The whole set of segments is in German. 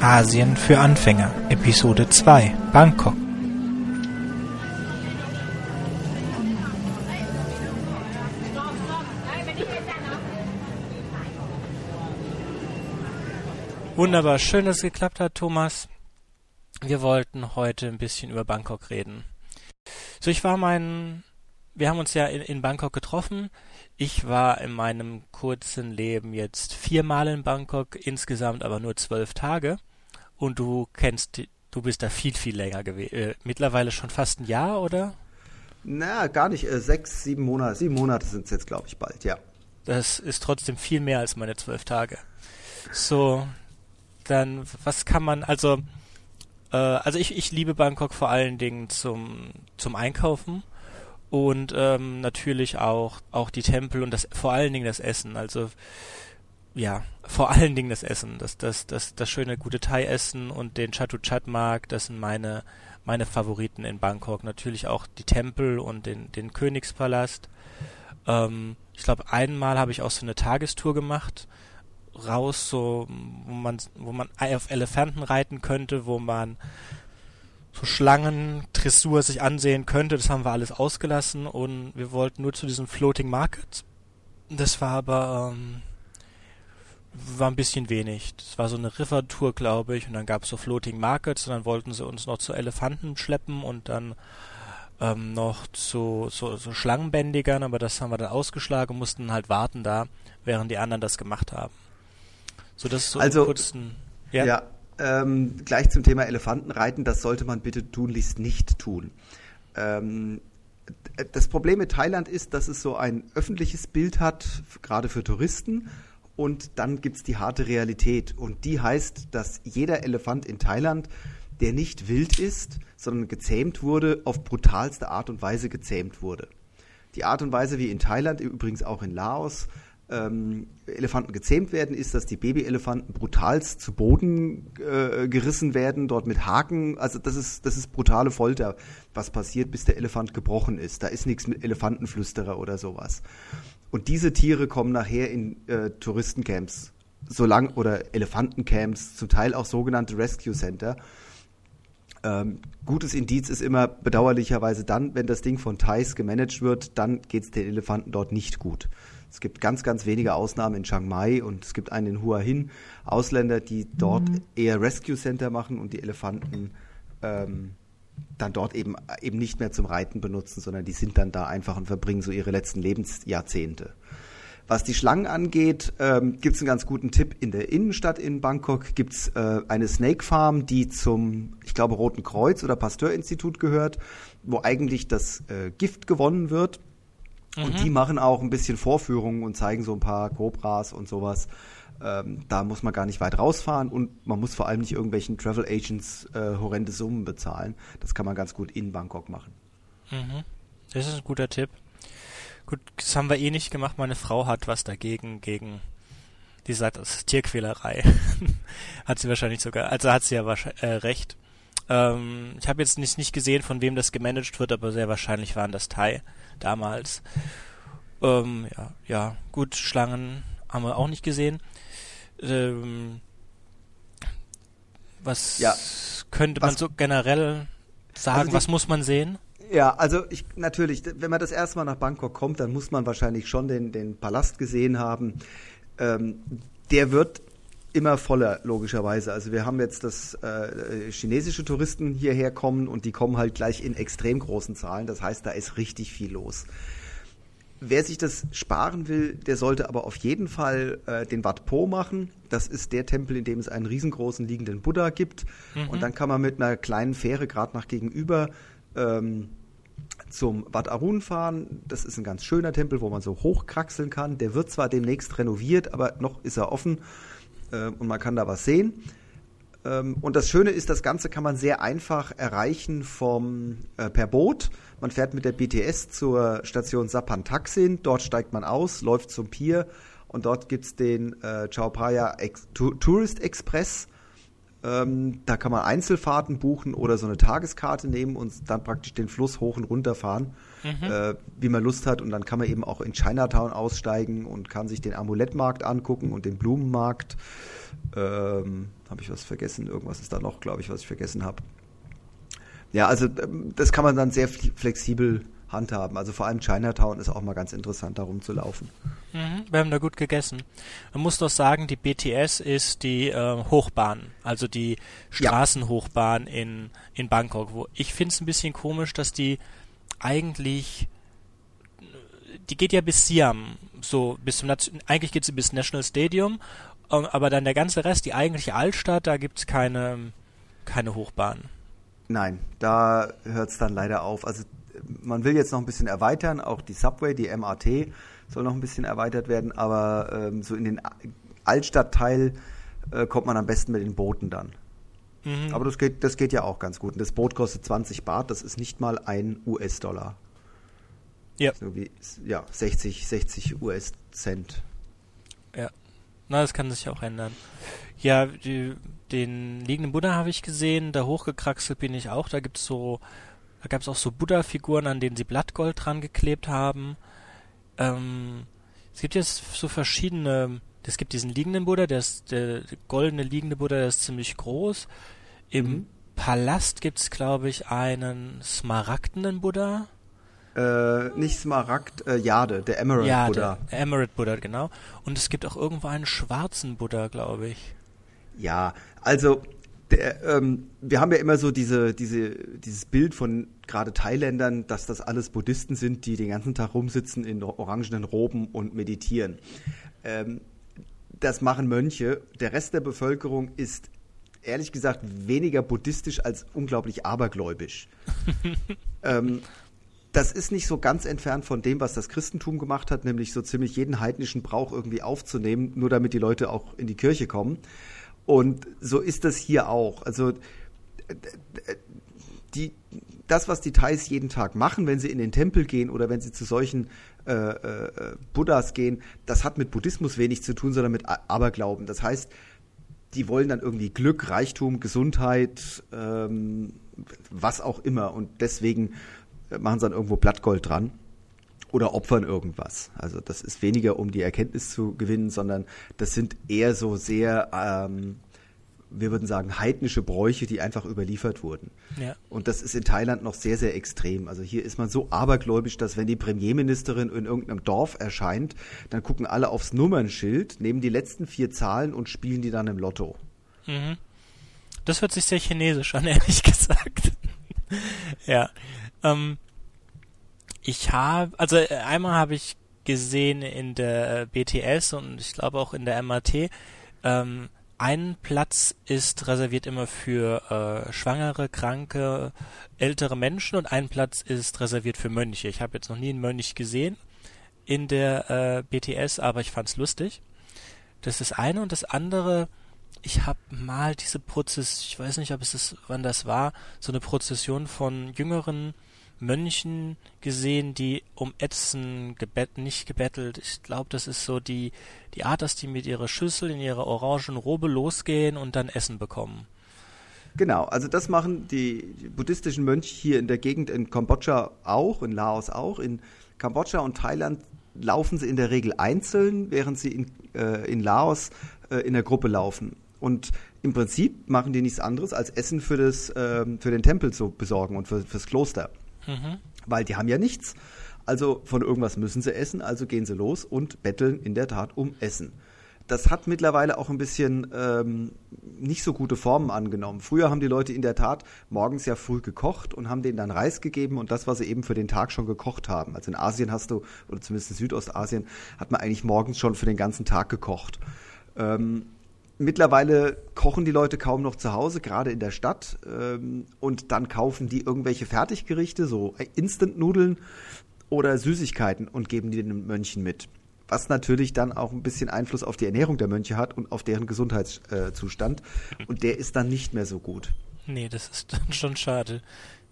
Asien für Anfänger Episode 2 Bangkok Wunderbar, schön, dass es geklappt hat, Thomas. Wir wollten heute ein bisschen über Bangkok reden. So, ich war mein, wir haben uns ja in, in Bangkok getroffen. Ich war in meinem kurzen Leben jetzt viermal in Bangkok, insgesamt aber nur zwölf Tage. Und du kennst, du bist da viel, viel länger gewesen. Äh, mittlerweile schon fast ein Jahr, oder? Na, gar nicht. Äh, sechs, sieben Monate. Sieben Monate sind es jetzt, glaube ich, bald, ja. Das ist trotzdem viel mehr als meine zwölf Tage. So, dann, was kann man, also, äh, also ich, ich liebe Bangkok vor allen Dingen zum, zum Einkaufen und ähm, natürlich auch, auch die Tempel und das, vor allen Dingen das Essen. Also, ja, vor allen Dingen das Essen, das, das, das, das schöne gute Thai-Essen und den Chatuchat-Markt, das sind meine, meine Favoriten in Bangkok. Natürlich auch die Tempel und den, den Königspalast. Ähm, ich glaube, einmal habe ich auch so eine Tagestour gemacht, raus, so, wo man, wo man auf Elefanten reiten könnte, wo man so Schlangen, Dressur sich ansehen könnte. Das haben wir alles ausgelassen und wir wollten nur zu diesem Floating Market. Das war aber, ähm, war ein bisschen wenig. Das war so eine River-Tour, glaube ich, und dann gab es so Floating Markets und dann wollten sie uns noch zu Elefanten schleppen und dann ähm, noch zu so, so Schlangenbändigern, aber das haben wir dann ausgeschlagen und mussten halt warten da, während die anderen das gemacht haben. So, das ist so also, kurzen, ja. ja ähm, gleich zum Thema Elefantenreiten, das sollte man bitte tunlichst nicht tun. Ähm, das Problem mit Thailand ist, dass es so ein öffentliches Bild hat, gerade für Touristen, und dann gibt es die harte Realität. Und die heißt, dass jeder Elefant in Thailand, der nicht wild ist, sondern gezähmt wurde, auf brutalste Art und Weise gezähmt wurde. Die Art und Weise, wie in Thailand, übrigens auch in Laos, ähm, Elefanten gezähmt werden, ist, dass die Babyelefanten brutalst zu Boden äh, gerissen werden, dort mit Haken. Also das ist, das ist brutale Folter, was passiert, bis der Elefant gebrochen ist. Da ist nichts mit Elefantenflüsterer oder sowas. Und diese Tiere kommen nachher in äh, Touristencamps, solang oder Elefantencamps, zum Teil auch sogenannte Rescue Center. Ähm, gutes Indiz ist immer bedauerlicherweise dann, wenn das Ding von Thais gemanagt wird, dann geht es den Elefanten dort nicht gut. Es gibt ganz, ganz wenige Ausnahmen in Chiang Mai und es gibt einen in Hua Hin, Ausländer, die dort mhm. eher Rescue Center machen und die Elefanten ähm, dann dort eben, eben nicht mehr zum Reiten benutzen, sondern die sind dann da einfach und verbringen so ihre letzten Lebensjahrzehnte. Was die Schlangen angeht, ähm, gibt es einen ganz guten Tipp. In der Innenstadt in Bangkok gibt es äh, eine Snake Farm, die zum, ich glaube, Roten Kreuz oder Pasteur-Institut gehört, wo eigentlich das äh, Gift gewonnen wird. Mhm. Und die machen auch ein bisschen Vorführungen und zeigen so ein paar Cobras und sowas. Ähm, da muss man gar nicht weit rausfahren und man muss vor allem nicht irgendwelchen Travel Agents äh, horrende Summen bezahlen. Das kann man ganz gut in Bangkok machen. Mhm. Das ist ein guter Tipp. Gut, das haben wir eh nicht gemacht. Meine Frau hat was dagegen, gegen, die sagt, das ist Tierquälerei. hat sie wahrscheinlich sogar, also hat sie ja wahrscheinlich, äh, recht. Ähm, ich habe jetzt nicht, nicht gesehen, von wem das gemanagt wird, aber sehr wahrscheinlich waren das Thai damals. Ähm, ja, ja, gut, Schlangen haben wir auch nicht gesehen. Ähm, was ja. könnte man was, so generell sagen? Also was muss man sehen? Ja, also ich natürlich, wenn man das erste Mal nach Bangkok kommt, dann muss man wahrscheinlich schon den, den Palast gesehen haben. Ähm, der wird immer voller, logischerweise. Also wir haben jetzt, dass äh, chinesische Touristen hierher kommen und die kommen halt gleich in extrem großen Zahlen. Das heißt, da ist richtig viel los. Wer sich das sparen will, der sollte aber auf jeden Fall äh, den Wat Po machen. Das ist der Tempel, in dem es einen riesengroßen liegenden Buddha gibt. Mhm. Und dann kann man mit einer kleinen Fähre gerade nach gegenüber ähm, zum Wat Arun fahren. Das ist ein ganz schöner Tempel, wo man so hochkraxeln kann. Der wird zwar demnächst renoviert, aber noch ist er offen äh, und man kann da was sehen. Ähm, und das Schöne ist, das Ganze kann man sehr einfach erreichen vom, äh, per Boot. Man fährt mit der BTS zur Station Sapantaksin, dort steigt man aus, läuft zum Pier und dort gibt es den äh, Phraya Ex Tourist Express. Ähm, da kann man Einzelfahrten buchen oder so eine Tageskarte nehmen und dann praktisch den Fluss hoch und runter fahren, mhm. äh, wie man Lust hat. Und dann kann man eben auch in Chinatown aussteigen und kann sich den Amulettmarkt angucken und den Blumenmarkt. Ähm, habe ich was vergessen? Irgendwas ist da noch, glaube ich, was ich vergessen habe. Ja, also ähm, das kann man dann sehr flexibel handhaben. Also vor allem Chinatown ist auch mal ganz interessant, da rumzulaufen. Mhm, wir haben da gut gegessen. Man muss doch sagen, die BTS ist die äh, Hochbahn, also die Straßenhochbahn ja. in, in Bangkok. Wo ich finde es ein bisschen komisch, dass die eigentlich die geht ja bis Siam, so bis zum eigentlich geht sie bis National Stadium, ähm, aber dann der ganze Rest, die eigentliche Altstadt, da gibt es keine keine Hochbahn. Nein, da hört es dann leider auf. Also man will jetzt noch ein bisschen erweitern, auch die Subway, die MRT soll noch ein bisschen erweitert werden, aber ähm, so in den Altstadtteil äh, kommt man am besten mit den Booten dann. Mhm. Aber das geht, das geht ja auch ganz gut. Und das Boot kostet 20 Baht, das ist nicht mal ein US-Dollar. Ja. So wie, ja, 60, 60 US-Cent. Ja. Na, das kann sich auch ändern. Ja, die, den liegenden Buddha habe ich gesehen, da hochgekraxelt bin ich auch. Da gibt's so da gab es auch so Buddha-Figuren, an denen sie Blattgold dran geklebt haben. Ähm, es gibt jetzt so verschiedene. Es gibt diesen liegenden Buddha, der ist der, goldene liegende Buddha, der ist ziemlich groß. Im mhm. Palast gibt es, glaube ich, einen smaragdenen Buddha. Äh, nicht Smaragd, äh, Jade, der Emerald ja, Buddha. Der Emerald Buddha, genau. Und es gibt auch irgendwo einen schwarzen Buddha, glaube ich. Ja, also der, ähm, wir haben ja immer so diese, diese, dieses Bild von gerade Thailändern, dass das alles Buddhisten sind, die den ganzen Tag rumsitzen in orangenen Roben und meditieren. Ähm, das machen Mönche. Der Rest der Bevölkerung ist ehrlich gesagt weniger buddhistisch als unglaublich abergläubisch. ähm, das ist nicht so ganz entfernt von dem, was das Christentum gemacht hat, nämlich so ziemlich jeden heidnischen Brauch irgendwie aufzunehmen, nur damit die Leute auch in die Kirche kommen. Und so ist das hier auch. Also die, das, was die Thais jeden Tag machen, wenn sie in den Tempel gehen oder wenn sie zu solchen äh, äh, Buddhas gehen, das hat mit Buddhismus wenig zu tun, sondern mit Aberglauben. Das heißt, die wollen dann irgendwie Glück, Reichtum, Gesundheit, ähm, was auch immer. Und deswegen machen sie dann irgendwo Blattgold dran oder opfern irgendwas. Also das ist weniger, um die Erkenntnis zu gewinnen, sondern das sind eher so sehr, ähm, wir würden sagen, heidnische Bräuche, die einfach überliefert wurden. Ja. Und das ist in Thailand noch sehr, sehr extrem. Also hier ist man so abergläubisch, dass wenn die Premierministerin in irgendeinem Dorf erscheint, dann gucken alle aufs Nummernschild, nehmen die letzten vier Zahlen und spielen die dann im Lotto. Mhm. Das hört sich sehr chinesisch an, ehrlich gesagt. ja. Ähm, ich habe, also äh, einmal habe ich gesehen in der BTS und ich glaube auch in der MAT, ähm, ein Platz ist reserviert immer für äh, schwangere, kranke, ältere Menschen und ein Platz ist reserviert für Mönche. Ich habe jetzt noch nie einen Mönch gesehen in der äh, BTS, aber ich fand's lustig. Das ist das eine und das andere, ich habe mal diese Prozess, ich weiß nicht, ob es das, wann das war, so eine Prozession von jüngeren Mönchen gesehen, die um Ätzen gebett, nicht gebettelt. Ich glaube, das ist so die, die Art, dass die mit ihrer Schüssel in ihrer orangen Robe losgehen und dann Essen bekommen. Genau, also das machen die buddhistischen Mönche hier in der Gegend in Kambodscha auch, in Laos auch. In Kambodscha und Thailand laufen sie in der Regel einzeln, während sie in, äh, in Laos äh, in der Gruppe laufen. Und im Prinzip machen die nichts anderes, als Essen für, das, äh, für den Tempel zu besorgen und für, fürs Kloster. Mhm. Weil die haben ja nichts. Also von irgendwas müssen sie essen, also gehen sie los und betteln in der Tat um Essen. Das hat mittlerweile auch ein bisschen ähm, nicht so gute Formen angenommen. Früher haben die Leute in der Tat morgens ja früh gekocht und haben denen dann Reis gegeben und das, was sie eben für den Tag schon gekocht haben. Also in Asien hast du, oder zumindest in Südostasien, hat man eigentlich morgens schon für den ganzen Tag gekocht. Ähm, Mittlerweile kochen die Leute kaum noch zu Hause, gerade in der Stadt. Ähm, und dann kaufen die irgendwelche Fertiggerichte, so Instant-Nudeln oder Süßigkeiten und geben die den Mönchen mit. Was natürlich dann auch ein bisschen Einfluss auf die Ernährung der Mönche hat und auf deren Gesundheitszustand. Und der ist dann nicht mehr so gut. Nee, das ist dann schon schade.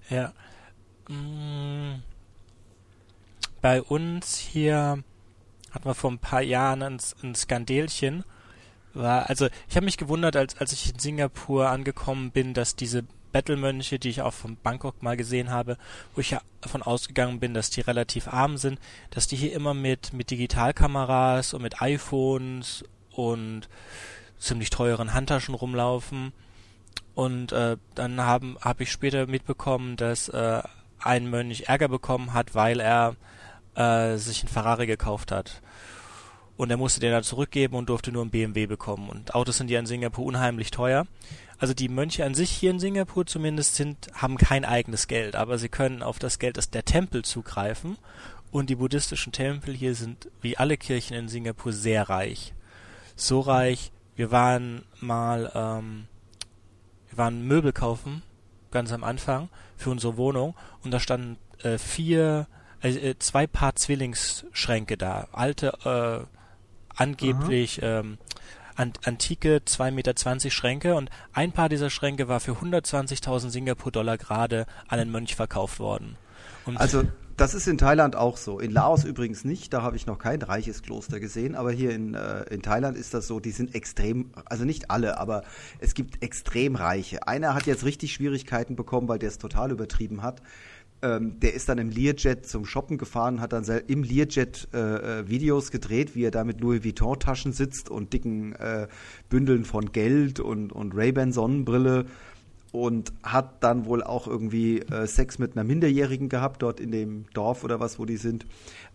Ja. Mm. Bei uns hier hatten wir vor ein paar Jahren ein, ein Skandelchen war, also ich habe mich gewundert, als, als ich in Singapur angekommen bin, dass diese Battle-Mönche, die ich auch von Bangkok mal gesehen habe, wo ich ja davon ausgegangen bin, dass die relativ arm sind, dass die hier immer mit, mit Digitalkameras und mit iPhones und ziemlich teuren Handtaschen rumlaufen. Und äh, dann habe ich später mitbekommen, dass äh, ein Mönch Ärger bekommen hat, weil er äh, sich ein Ferrari gekauft hat. Und er musste den dann zurückgeben und durfte nur ein BMW bekommen. Und Autos sind ja in Singapur unheimlich teuer. Also die Mönche an sich hier in Singapur zumindest sind, haben kein eigenes Geld, aber sie können auf das Geld des der Tempel zugreifen. Und die buddhistischen Tempel hier sind, wie alle Kirchen in Singapur, sehr reich. So reich, wir waren mal, ähm, wir waren Möbel kaufen, ganz am Anfang, für unsere Wohnung, und da standen äh, vier, äh, zwei Paar Zwillingsschränke da, alte, äh, angeblich ähm, antike 2,20 Meter Schränke und ein paar dieser Schränke war für 120.000 Singapur-Dollar gerade an einen Mönch verkauft worden. Und also das ist in Thailand auch so. In Laos übrigens nicht, da habe ich noch kein reiches Kloster gesehen, aber hier in, äh, in Thailand ist das so, die sind extrem, also nicht alle, aber es gibt extrem reiche. Einer hat jetzt richtig Schwierigkeiten bekommen, weil der es total übertrieben hat. Ähm, der ist dann im Learjet zum Shoppen gefahren, hat dann im Learjet äh, äh, Videos gedreht, wie er da mit Louis Vuitton-Taschen sitzt und dicken äh, Bündeln von Geld und, und Ray-Ban Sonnenbrille und hat dann wohl auch irgendwie äh, Sex mit einer Minderjährigen gehabt, dort in dem Dorf oder was, wo die sind.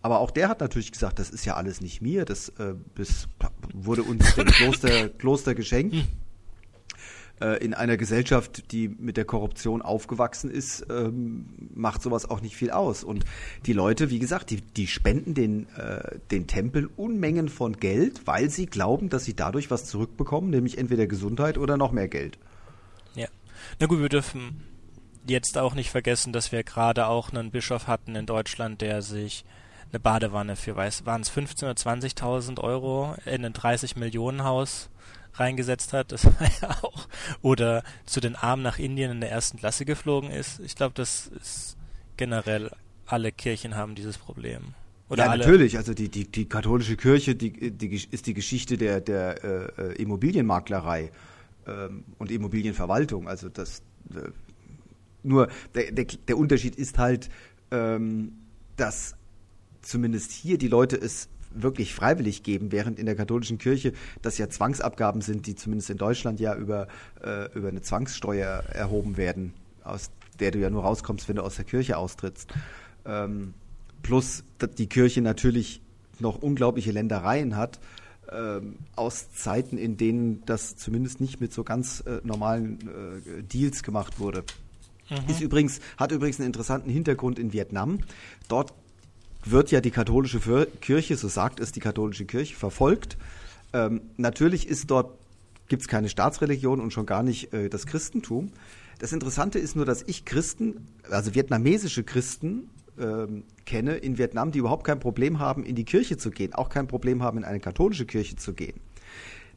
Aber auch der hat natürlich gesagt, das ist ja alles nicht mir, das, äh, das wurde uns dem Kloster, Kloster geschenkt. Äh, in einer Gesellschaft, die mit der Korruption aufgewachsen ist, ähm, macht sowas auch nicht viel aus. Und die Leute, wie gesagt, die, die spenden den, äh, den Tempeln Unmengen von Geld, weil sie glauben, dass sie dadurch was zurückbekommen, nämlich entweder Gesundheit oder noch mehr Geld. Ja. Na gut, wir dürfen jetzt auch nicht vergessen, dass wir gerade auch einen Bischof hatten in Deutschland, der sich eine Badewanne für, weiß, waren es 15.000 oder 20.000 Euro in ein 30 Millionen Haus reingesetzt hat, das war ja auch, oder zu den Armen nach Indien in der ersten Klasse geflogen ist. Ich glaube, das ist generell, alle Kirchen haben dieses Problem. Oder ja, alle natürlich. Also die, die, die katholische Kirche die, die ist die Geschichte der, der äh, Immobilienmaklerei ähm, und Immobilienverwaltung. Also das äh, nur der, der, der Unterschied ist halt, ähm, dass zumindest hier die Leute es wirklich freiwillig geben, während in der katholischen Kirche das ja Zwangsabgaben sind, die zumindest in Deutschland ja über, äh, über eine Zwangssteuer erhoben werden, aus der du ja nur rauskommst, wenn du aus der Kirche austrittst. Ähm, plus die Kirche natürlich noch unglaubliche Ländereien hat, ähm, aus Zeiten, in denen das zumindest nicht mit so ganz äh, normalen äh, Deals gemacht wurde. Mhm. Ist übrigens, hat übrigens einen interessanten Hintergrund in Vietnam. Dort wird ja die katholische Kirche, so sagt es die katholische Kirche, verfolgt. Ähm, natürlich ist dort gibt es keine Staatsreligion und schon gar nicht äh, das Christentum. Das Interessante ist nur, dass ich Christen, also vietnamesische Christen ähm, kenne in Vietnam, die überhaupt kein Problem haben, in die Kirche zu gehen, auch kein Problem haben, in eine katholische Kirche zu gehen.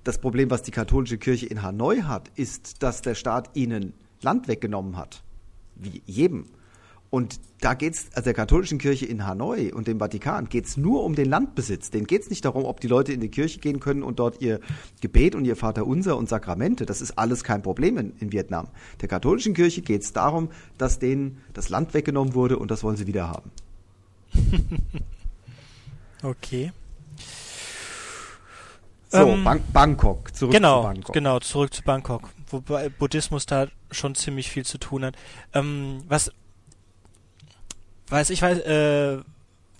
Das Problem, was die katholische Kirche in Hanoi hat, ist, dass der Staat ihnen Land weggenommen hat. Wie jedem. Und da geht es, also der katholischen Kirche in Hanoi und dem Vatikan geht es nur um den Landbesitz. Denen geht es nicht darum, ob die Leute in die Kirche gehen können und dort ihr Gebet und ihr Vaterunser und Sakramente. Das ist alles kein Problem in, in Vietnam. Der katholischen Kirche geht es darum, dass denen das Land weggenommen wurde und das wollen sie wieder haben. okay. So, ähm, Bang Bangkok, zurück genau, zu Bangkok. Genau, zurück zu Bangkok, wobei Buddhismus da schon ziemlich viel zu tun hat. Ähm, was weiß ich weiß, äh,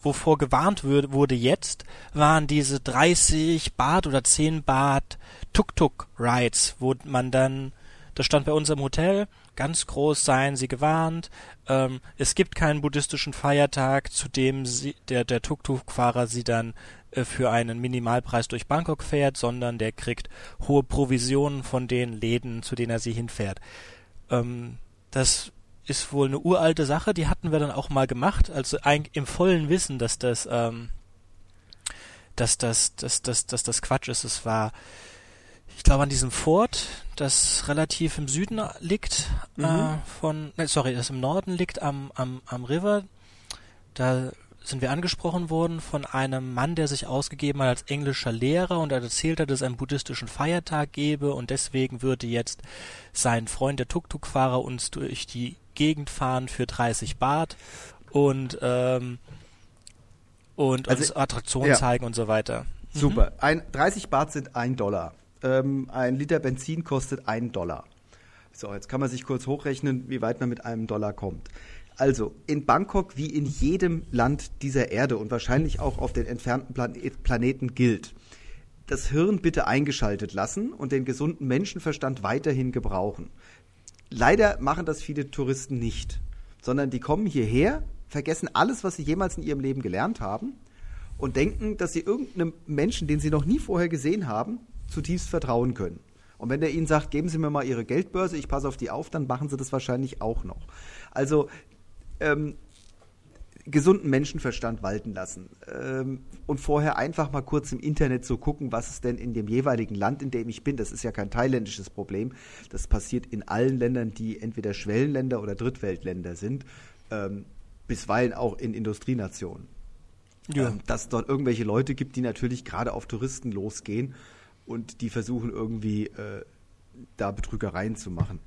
wovor gewarnt würde, wurde jetzt, waren diese 30 Bad oder 10 Bad Tuk-Tuk-Rides, wo man dann, das stand bei uns im Hotel, ganz groß seien sie gewarnt, ähm, es gibt keinen buddhistischen Feiertag, zu dem sie, der, der Tuk-Tuk-Fahrer sie dann äh, für einen Minimalpreis durch Bangkok fährt, sondern der kriegt hohe Provisionen von den Läden, zu denen er sie hinfährt. Ähm, das ist wohl eine uralte Sache, die hatten wir dann auch mal gemacht, also im vollen Wissen, dass das, ähm, dass das, dass, dass, dass das Quatsch ist. Es war, ich glaube, an diesem Fort, das relativ im Süden liegt, äh, mhm. äh, von, ne, sorry, das im Norden liegt am, am, am River. Da sind wir angesprochen worden von einem Mann, der sich ausgegeben hat als englischer Lehrer und er erzählt hat, dass es einen buddhistischen Feiertag gebe und deswegen würde jetzt sein Freund, der Tuk-Tuk-Fahrer, uns durch die Gegend fahren für 30 Baht und ähm, und also, uns Attraktionen ja. zeigen und so weiter. Mhm. Super. Ein, 30 Baht sind ein Dollar. Ähm, ein Liter Benzin kostet ein Dollar. So, jetzt kann man sich kurz hochrechnen, wie weit man mit einem Dollar kommt. Also in Bangkok wie in jedem Land dieser Erde und wahrscheinlich auch auf den entfernten Planeten gilt. Das Hirn bitte eingeschaltet lassen und den gesunden Menschenverstand weiterhin gebrauchen. Leider machen das viele Touristen nicht, sondern die kommen hierher, vergessen alles, was sie jemals in ihrem Leben gelernt haben und denken, dass sie irgendeinem Menschen, den sie noch nie vorher gesehen haben, zutiefst vertrauen können. Und wenn der ihnen sagt, geben Sie mir mal Ihre Geldbörse, ich passe auf die auf, dann machen sie das wahrscheinlich auch noch. Also ähm, gesunden Menschenverstand walten lassen ähm, und vorher einfach mal kurz im Internet so gucken, was es denn in dem jeweiligen Land, in dem ich bin, das ist ja kein thailändisches Problem, das passiert in allen Ländern, die entweder Schwellenländer oder Drittweltländer sind, ähm, bisweilen auch in Industrienationen. Ja. Ähm, dass es dort irgendwelche Leute gibt, die natürlich gerade auf Touristen losgehen und die versuchen irgendwie äh, da Betrügereien zu machen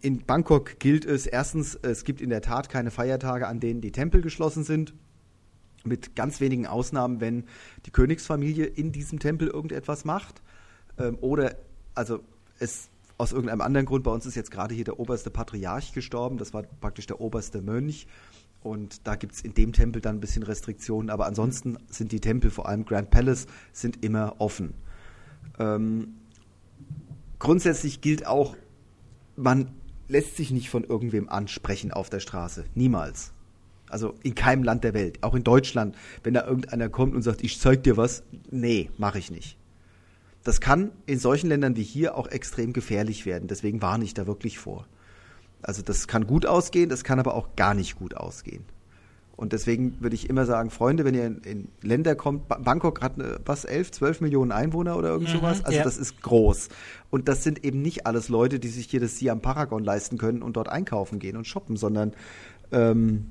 in Bangkok gilt es erstens, es gibt in der Tat keine Feiertage, an denen die Tempel geschlossen sind. Mit ganz wenigen Ausnahmen, wenn die Königsfamilie in diesem Tempel irgendetwas macht. Ähm, oder, also es aus irgendeinem anderen Grund, bei uns ist jetzt gerade hier der oberste Patriarch gestorben, das war praktisch der oberste Mönch. Und da gibt es in dem Tempel dann ein bisschen Restriktionen, aber ansonsten sind die Tempel, vor allem Grand Palace, sind immer offen. Ähm, grundsätzlich gilt auch, man lässt sich nicht von irgendwem ansprechen auf der Straße. Niemals. Also in keinem Land der Welt. Auch in Deutschland, wenn da irgendeiner kommt und sagt, ich zeig dir was. Nee, mache ich nicht. Das kann in solchen Ländern wie hier auch extrem gefährlich werden. Deswegen warne ich da wirklich vor. Also das kann gut ausgehen, das kann aber auch gar nicht gut ausgehen. Und deswegen würde ich immer sagen, Freunde, wenn ihr in, in Länder kommt, Bangkok hat was, 11, 12 Millionen Einwohner oder irgend mhm, sowas, also ja. das ist groß. Und das sind eben nicht alles Leute, die sich hier das Siam Paragon leisten können und dort einkaufen gehen und shoppen, sondern ähm,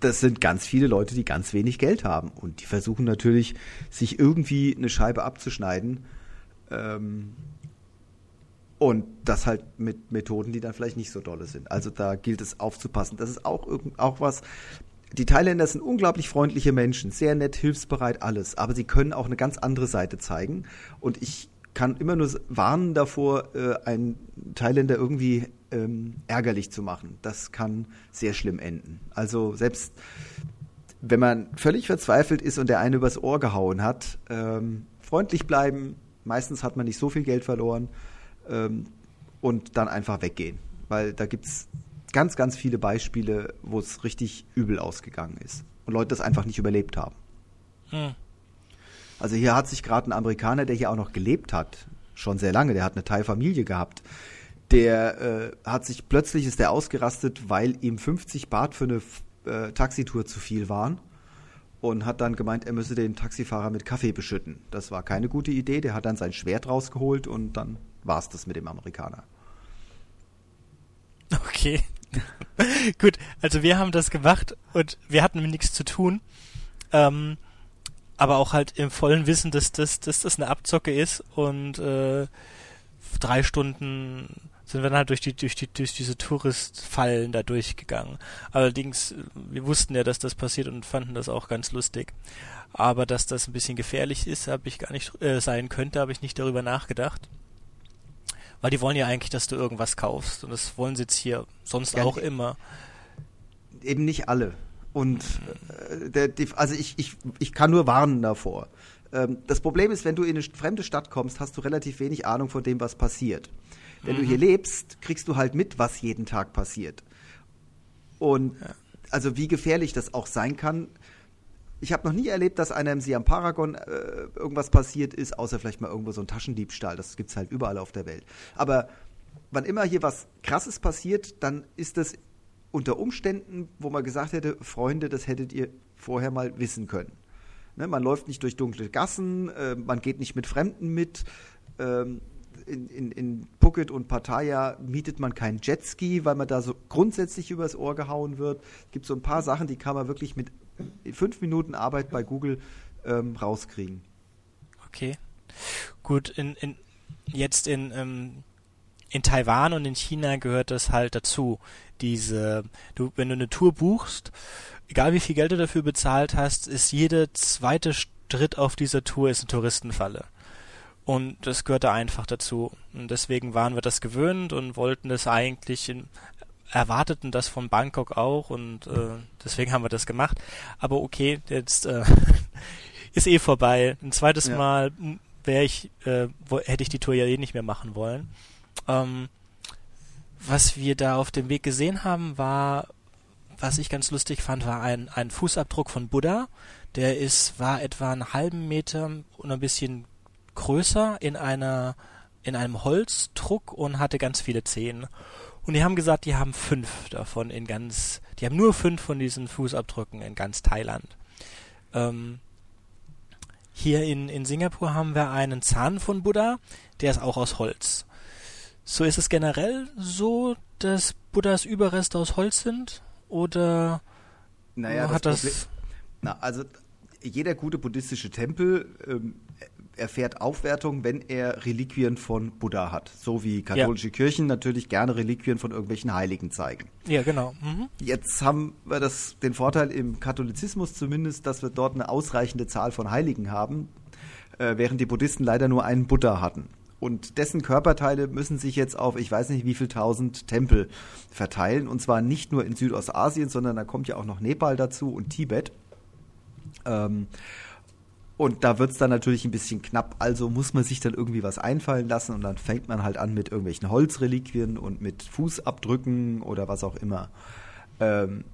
das sind ganz viele Leute, die ganz wenig Geld haben. Und die versuchen natürlich, sich irgendwie eine Scheibe abzuschneiden. Ähm, und das halt mit Methoden, die dann vielleicht nicht so dolle sind. Also da gilt es aufzupassen. Das ist auch, auch was, die Thailänder sind unglaublich freundliche Menschen, sehr nett, hilfsbereit, alles. Aber sie können auch eine ganz andere Seite zeigen. Und ich kann immer nur warnen davor, äh, einen Thailänder irgendwie ähm, ärgerlich zu machen. Das kann sehr schlimm enden. Also selbst wenn man völlig verzweifelt ist und der eine übers Ohr gehauen hat, ähm, freundlich bleiben. Meistens hat man nicht so viel Geld verloren ähm, und dann einfach weggehen. Weil da gibt es ganz, ganz viele Beispiele, wo es richtig übel ausgegangen ist und Leute das einfach nicht überlebt haben. Hm. Also hier hat sich gerade ein Amerikaner, der hier auch noch gelebt hat, schon sehr lange, der hat eine Teilfamilie gehabt, der äh, hat sich plötzlich ist der ausgerastet, weil ihm 50 Baht für eine äh, Taxitour zu viel waren und hat dann gemeint, er müsse den Taxifahrer mit Kaffee beschütten. Das war keine gute Idee. Der hat dann sein Schwert rausgeholt und dann war es das mit dem Amerikaner. Okay. Gut, also wir haben das gemacht und wir hatten nichts zu tun. Ähm, aber auch halt im vollen Wissen, dass das, dass das eine Abzocke ist und äh, drei Stunden sind wir dann halt durch die durch die durch diese Touristfallen da durchgegangen. Allerdings wir wussten ja, dass das passiert und fanden das auch ganz lustig. Aber dass das ein bisschen gefährlich ist, habe ich gar nicht äh, sein könnte, habe ich nicht darüber nachgedacht. Weil die wollen ja eigentlich, dass du irgendwas kaufst. Und das wollen sie jetzt hier sonst ja, auch immer. Eben nicht alle. Und äh, der, die, also ich, ich, ich kann nur warnen davor. Ähm, das Problem ist, wenn du in eine fremde Stadt kommst, hast du relativ wenig Ahnung von dem, was passiert. Wenn mhm. du hier lebst, kriegst du halt mit, was jeden Tag passiert. Und ja. also wie gefährlich das auch sein kann, ich habe noch nie erlebt, dass einem Siam Paragon äh, irgendwas passiert ist, außer vielleicht mal irgendwo so ein Taschendiebstahl. Das gibt es halt überall auf der Welt. Aber wann immer hier was Krasses passiert, dann ist das unter Umständen, wo man gesagt hätte, Freunde, das hättet ihr vorher mal wissen können. Ne, man läuft nicht durch dunkle Gassen, äh, man geht nicht mit Fremden mit. Ähm, in, in, in Phuket und Pattaya mietet man kein Jetski, weil man da so grundsätzlich übers Ohr gehauen wird. Es gibt so ein paar Sachen, die kann man wirklich mit fünf Minuten Arbeit bei Google ähm, rauskriegen. Okay. Gut, in, in, jetzt in, ähm, in Taiwan und in China gehört das halt dazu. Diese, du, wenn du eine Tour buchst, egal wie viel Geld du dafür bezahlt hast, ist jede zweite Schritt auf dieser Tour ist eine Touristenfalle. Und das gehörte einfach dazu. Und deswegen waren wir das gewöhnt und wollten das eigentlich in, erwarteten das von Bangkok auch und äh, deswegen haben wir das gemacht. Aber okay, jetzt äh, ist eh vorbei. Ein zweites ja. Mal wäre ich, äh, hätte ich die Tour ja eh nicht mehr machen wollen. Ähm, was wir da auf dem Weg gesehen haben, war, was ich ganz lustig fand, war ein, ein Fußabdruck von Buddha. Der ist, war etwa einen halben Meter und ein bisschen größer in einer in einem Holzdruck und hatte ganz viele Zehen. Und die haben gesagt, die haben fünf davon in ganz, die haben nur fünf von diesen Fußabdrücken in ganz Thailand. Ähm, hier in, in Singapur haben wir einen Zahn von Buddha, der ist auch aus Holz. So ist es generell so, dass Buddhas Überreste aus Holz sind? Oder naja, hat das. das na, also jeder gute buddhistische Tempel ähm, erfährt Aufwertung, wenn er Reliquien von Buddha hat. So wie katholische ja. Kirchen natürlich gerne Reliquien von irgendwelchen Heiligen zeigen. Ja, genau. Mhm. Jetzt haben wir das, den Vorteil im Katholizismus zumindest, dass wir dort eine ausreichende Zahl von Heiligen haben, äh, während die Buddhisten leider nur einen Buddha hatten. Und dessen Körperteile müssen sich jetzt auf, ich weiß nicht wie viel tausend Tempel verteilen. Und zwar nicht nur in Südostasien, sondern da kommt ja auch noch Nepal dazu und Tibet. Ähm, und da wird es dann natürlich ein bisschen knapp, also muss man sich dann irgendwie was einfallen lassen und dann fängt man halt an mit irgendwelchen Holzreliquien und mit Fußabdrücken oder was auch immer. Ähm,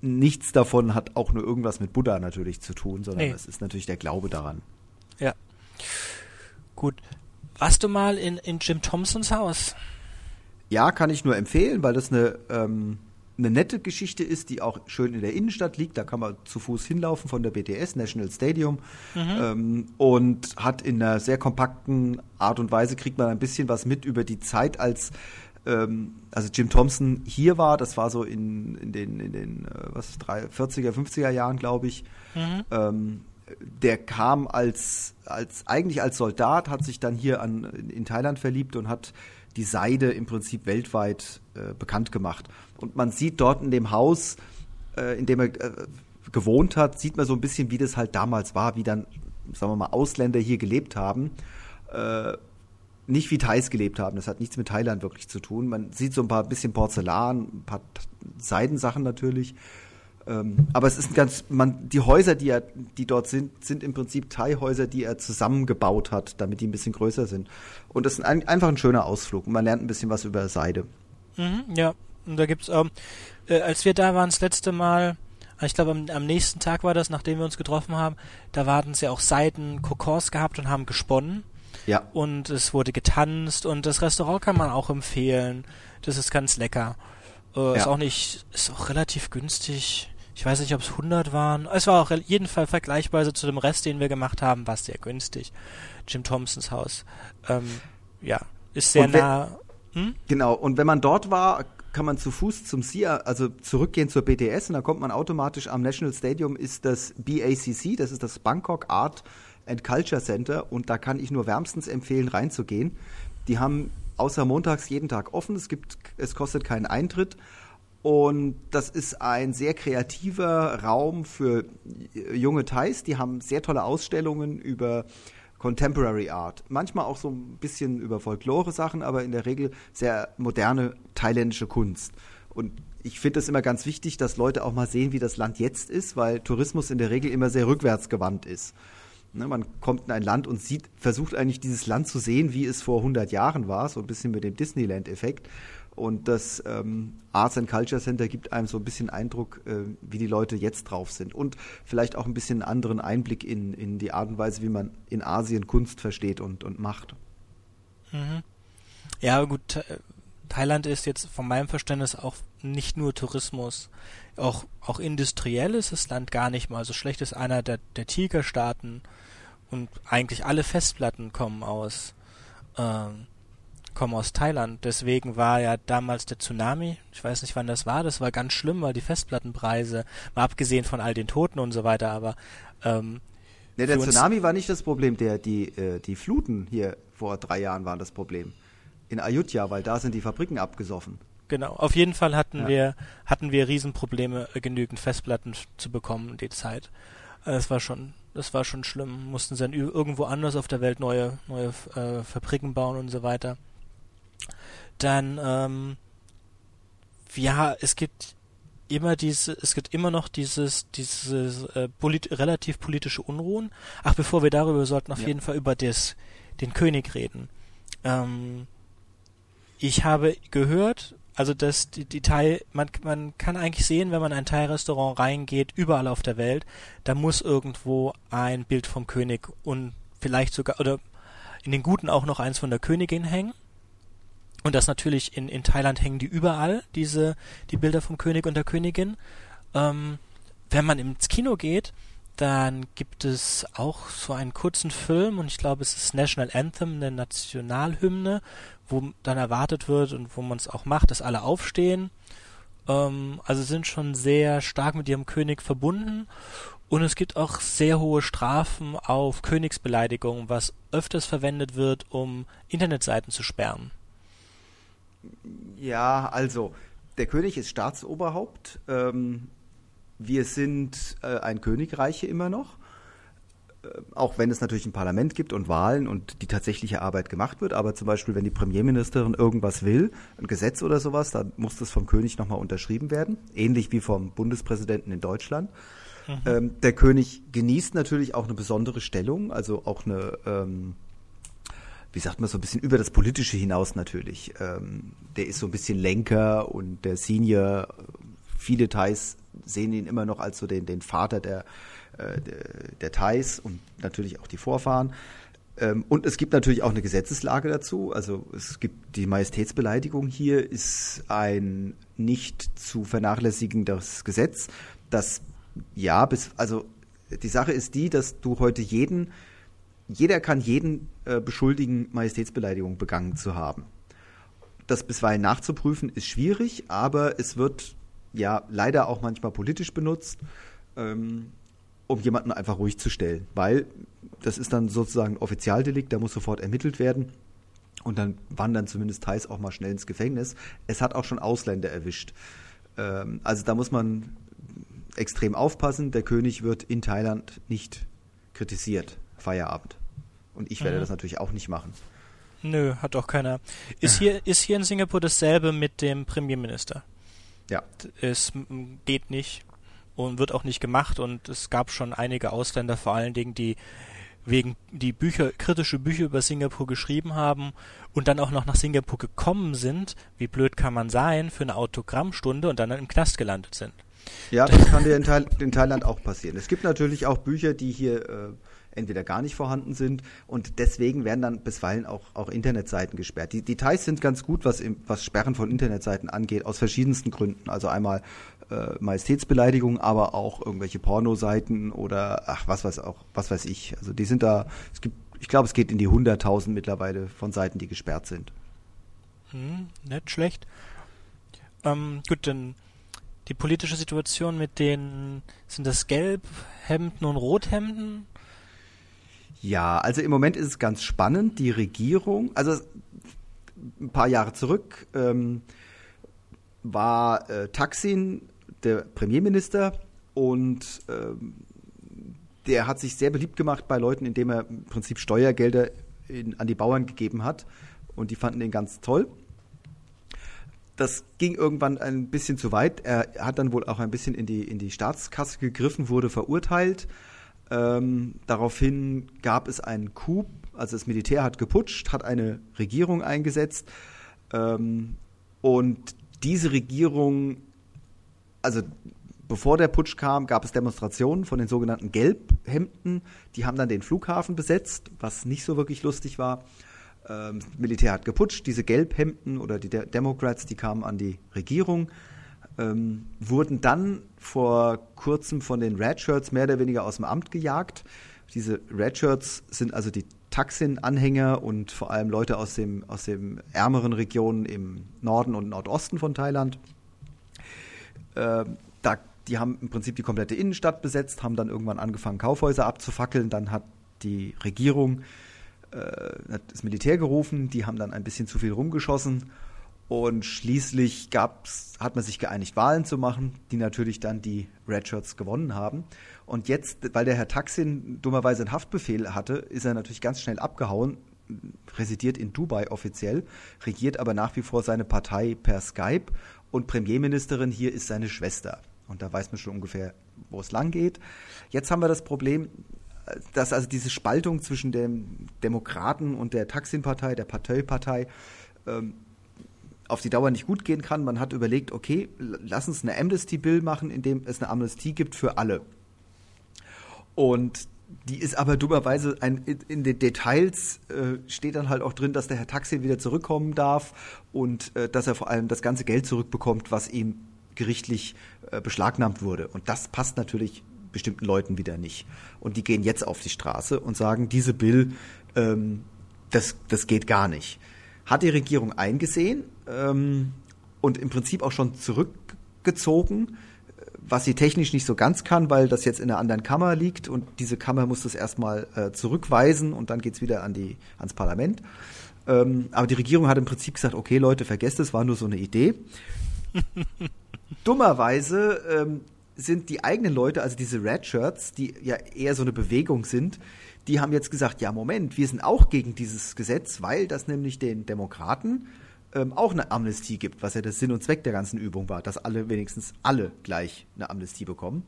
nichts davon hat auch nur irgendwas mit Buddha natürlich zu tun, sondern nee. es ist natürlich der Glaube daran. Ja. Gut. Warst du mal in, in Jim Thompsons Haus? Ja, kann ich nur empfehlen, weil das eine ähm, eine nette Geschichte ist, die auch schön in der Innenstadt liegt. Da kann man zu Fuß hinlaufen von der BTS, National Stadium. Mhm. Ähm, und hat in einer sehr kompakten Art und Weise, kriegt man ein bisschen was mit über die Zeit, als ähm, also Jim Thompson hier war. Das war so in, in den, in den äh, was, 40er, 50er Jahren, glaube ich. Mhm. Ähm, der kam als, als eigentlich als Soldat, hat sich dann hier an, in Thailand verliebt und hat die Seide im Prinzip weltweit äh, bekannt gemacht. Und man sieht dort in dem Haus, äh, in dem er äh, gewohnt hat, sieht man so ein bisschen, wie das halt damals war, wie dann, sagen wir mal, Ausländer hier gelebt haben. Äh, nicht wie Thais gelebt haben. Das hat nichts mit Thailand wirklich zu tun. Man sieht so ein paar bisschen Porzellan, ein paar Seidensachen natürlich. Ähm, aber es ist ein ganz, man, die Häuser, die er, die dort sind, sind im Prinzip Thai-Häuser, die er zusammengebaut hat, damit die ein bisschen größer sind. Und das ist ein, einfach ein schöner Ausflug. Und man lernt ein bisschen was über Seide. Mhm, ja, und da gibt's, ähm, äh, als wir da waren das letzte Mal, ich glaube am, am, nächsten Tag war das, nachdem wir uns getroffen haben, da waren sie auch Seiden Kokors gehabt und haben gesponnen. Ja. Und es wurde getanzt und das Restaurant kann man auch empfehlen. Das ist ganz lecker. Äh, ja. Ist auch nicht, ist auch relativ günstig. Ich weiß nicht, ob es 100 waren. Es war auch jeden Fall vergleichbar zu dem Rest, den wir gemacht haben, war es sehr günstig. Jim Thompsons Haus. Ähm, ja, ist sehr nah. Hm? Genau, und wenn man dort war, kann man zu Fuß zum SIA, also zurückgehen zur BTS und dann kommt man automatisch am National Stadium ist das BACC, das ist das Bangkok Art and Culture Center und da kann ich nur wärmstens empfehlen reinzugehen. Die haben außer montags jeden Tag offen, es gibt es kostet keinen Eintritt und das ist ein sehr kreativer Raum für junge Thais, die haben sehr tolle Ausstellungen über Contemporary Art. Manchmal auch so ein bisschen über Folklore-Sachen, aber in der Regel sehr moderne thailändische Kunst. Und ich finde es immer ganz wichtig, dass Leute auch mal sehen, wie das Land jetzt ist, weil Tourismus in der Regel immer sehr rückwärtsgewandt ist. Ne, man kommt in ein Land und sieht, versucht eigentlich dieses Land zu sehen, wie es vor 100 Jahren war, so ein bisschen mit dem Disneyland-Effekt. Und das ähm, Arts and Culture Center gibt einem so ein bisschen Eindruck, äh, wie die Leute jetzt drauf sind. Und vielleicht auch ein bisschen einen anderen Einblick in, in die Art und Weise, wie man in Asien Kunst versteht und, und macht. Mhm. Ja, gut, Thailand ist jetzt von meinem Verständnis auch nicht nur Tourismus, auch, auch industriell ist das Land gar nicht mal so schlecht. Es ist einer der, der Tigerstaaten und eigentlich alle Festplatten kommen aus ähm, komme aus Thailand. Deswegen war ja damals der Tsunami, ich weiß nicht wann das war, das war ganz schlimm, weil die Festplattenpreise, mal abgesehen von all den Toten und so weiter, aber ähm, Ne, der Tsunami war nicht das Problem, der, die, äh, die Fluten hier vor drei Jahren waren das Problem. In Ayutthaya, weil da sind die Fabriken abgesoffen. Genau, auf jeden Fall hatten ja. wir hatten wir Riesenprobleme, äh, genügend Festplatten zu bekommen in die Zeit. Äh, das war schon, das war schon schlimm. Mussten sie dann irgendwo anders auf der Welt neue neue äh, Fabriken bauen und so weiter. Dann ähm, ja, es gibt immer diese, es gibt immer noch dieses, dieses äh, polit relativ politische Unruhen. Ach, bevor wir darüber, sollten auf ja. jeden Fall über das, den König reden. Ähm, ich habe gehört, also dass die, die Thai, man, man kann eigentlich sehen, wenn man in ein Thai-Restaurant reingeht, überall auf der Welt, da muss irgendwo ein Bild vom König und vielleicht sogar, oder in den Guten auch noch eins von der Königin hängen. Und das natürlich in, in Thailand hängen die überall, diese, die Bilder vom König und der Königin. Ähm, wenn man ins Kino geht, dann gibt es auch so einen kurzen Film und ich glaube, es ist National Anthem, eine Nationalhymne, wo dann erwartet wird und wo man es auch macht, dass alle aufstehen. Ähm, also sind schon sehr stark mit ihrem König verbunden und es gibt auch sehr hohe Strafen auf Königsbeleidigung, was öfters verwendet wird, um Internetseiten zu sperren. Ja, also der König ist Staatsoberhaupt. Ähm, wir sind äh, ein Königreich immer noch. Äh, auch wenn es natürlich ein Parlament gibt und Wahlen und die tatsächliche Arbeit gemacht wird, aber zum Beispiel, wenn die Premierministerin irgendwas will, ein Gesetz oder sowas, dann muss das vom König nochmal unterschrieben werden, ähnlich wie vom Bundespräsidenten in Deutschland. Mhm. Ähm, der König genießt natürlich auch eine besondere Stellung, also auch eine ähm, wie sagt man, so ein bisschen über das Politische hinaus natürlich. Ähm, der ist so ein bisschen Lenker und der Senior, viele Thais sehen ihn immer noch als so den, den Vater der, äh, der, der Thais und natürlich auch die Vorfahren. Ähm, und es gibt natürlich auch eine Gesetzeslage dazu. Also es gibt die Majestätsbeleidigung hier, ist ein nicht zu vernachlässigendes Gesetz, das ja, bis, also die Sache ist die, dass du heute jeden jeder kann jeden äh, beschuldigen, Majestätsbeleidigung begangen zu haben. Das bisweilen nachzuprüfen ist schwierig, aber es wird ja leider auch manchmal politisch benutzt, ähm, um jemanden einfach ruhig zu stellen, weil das ist dann sozusagen ein Offizialdelikt, der muss sofort ermittelt werden. Und dann wandern zumindest Thais auch mal schnell ins Gefängnis. Es hat auch schon Ausländer erwischt. Ähm, also da muss man extrem aufpassen. Der König wird in Thailand nicht kritisiert. Feierabend. Und ich werde mhm. das natürlich auch nicht machen. Nö, hat auch keiner. Ist hier, ist hier in Singapur dasselbe mit dem Premierminister? Ja. Es geht nicht und wird auch nicht gemacht und es gab schon einige Ausländer, vor allen Dingen, die wegen die Bücher, kritische Bücher über Singapur geschrieben haben und dann auch noch nach Singapur gekommen sind, wie blöd kann man sein, für eine Autogrammstunde und dann im Knast gelandet sind. Ja, das kann dir in, Thail in Thailand auch passieren. Es gibt natürlich auch Bücher, die hier äh, entweder gar nicht vorhanden sind und deswegen werden dann bisweilen auch, auch Internetseiten gesperrt. Die Details sind ganz gut, was, im, was Sperren von Internetseiten angeht, aus verschiedensten Gründen. Also einmal äh, Majestätsbeleidigung, aber auch irgendwelche Pornoseiten oder ach, was weiß auch, was weiß ich. Also die sind da, es gibt, ich glaube, es geht in die 100.000 mittlerweile von Seiten, die gesperrt sind. Hm, nicht schlecht. Ähm, gut, dann die politische Situation mit den, sind das Gelbhemden und Rothemden? Ja, also im Moment ist es ganz spannend. Die Regierung, also ein paar Jahre zurück ähm, war äh, Taksin der Premierminister und ähm, der hat sich sehr beliebt gemacht bei Leuten, indem er im Prinzip Steuergelder in, an die Bauern gegeben hat und die fanden ihn ganz toll. Das ging irgendwann ein bisschen zu weit. Er hat dann wohl auch ein bisschen in die, in die Staatskasse gegriffen, wurde verurteilt ähm, daraufhin gab es einen Coup, also das Militär hat geputscht, hat eine Regierung eingesetzt ähm, und diese Regierung, also bevor der Putsch kam, gab es Demonstrationen von den sogenannten Gelbhemden, die haben dann den Flughafen besetzt, was nicht so wirklich lustig war. Ähm, das Militär hat geputscht, diese Gelbhemden oder die De Democrats, die kamen an die Regierung ähm, wurden dann vor kurzem von den Redshirts mehr oder weniger aus dem Amt gejagt. Diese Redshirts sind also die Thaksin-Anhänger und vor allem Leute aus dem, aus dem ärmeren Regionen im Norden und Nordosten von Thailand. Äh, da, die haben im Prinzip die komplette Innenstadt besetzt, haben dann irgendwann angefangen, Kaufhäuser abzufackeln. Dann hat die Regierung äh, hat das Militär gerufen, die haben dann ein bisschen zu viel rumgeschossen und schließlich gab's, hat man sich geeinigt, Wahlen zu machen, die natürlich dann die Redshirts gewonnen haben. Und jetzt, weil der Herr Taksin dummerweise einen Haftbefehl hatte, ist er natürlich ganz schnell abgehauen, residiert in Dubai offiziell, regiert aber nach wie vor seine Partei per Skype und Premierministerin hier ist seine Schwester. Und da weiß man schon ungefähr, wo es lang geht. Jetzt haben wir das Problem, dass also diese Spaltung zwischen dem Demokraten und der Taksin-Partei, der Partei-Partei, ähm, auf die Dauer nicht gut gehen kann. Man hat überlegt, okay, lass uns eine Amnesty-Bill machen, in dem es eine Amnestie gibt für alle. Und die ist aber dummerweise ein, in den Details äh, steht dann halt auch drin, dass der Herr Taxi wieder zurückkommen darf und äh, dass er vor allem das ganze Geld zurückbekommt, was ihm gerichtlich äh, beschlagnahmt wurde. Und das passt natürlich bestimmten Leuten wieder nicht. Und die gehen jetzt auf die Straße und sagen, diese Bill, ähm, das, das geht gar nicht. Hat die Regierung eingesehen ähm, und im Prinzip auch schon zurückgezogen was sie technisch nicht so ganz kann, weil das jetzt in einer anderen Kammer liegt und diese Kammer muss das erstmal äh, zurückweisen und dann geht's wieder an die, ans Parlament. Ähm, aber die Regierung hat im Prinzip gesagt, okay Leute, vergesst es, war nur so eine Idee. Dummerweise ähm, sind die eigenen Leute, also diese Red Shirts, die ja eher so eine Bewegung sind, die haben jetzt gesagt, ja Moment, wir sind auch gegen dieses Gesetz, weil das nämlich den Demokraten ähm, auch eine Amnestie gibt, was ja der Sinn und Zweck der ganzen Übung war, dass alle wenigstens alle gleich eine Amnestie bekommen.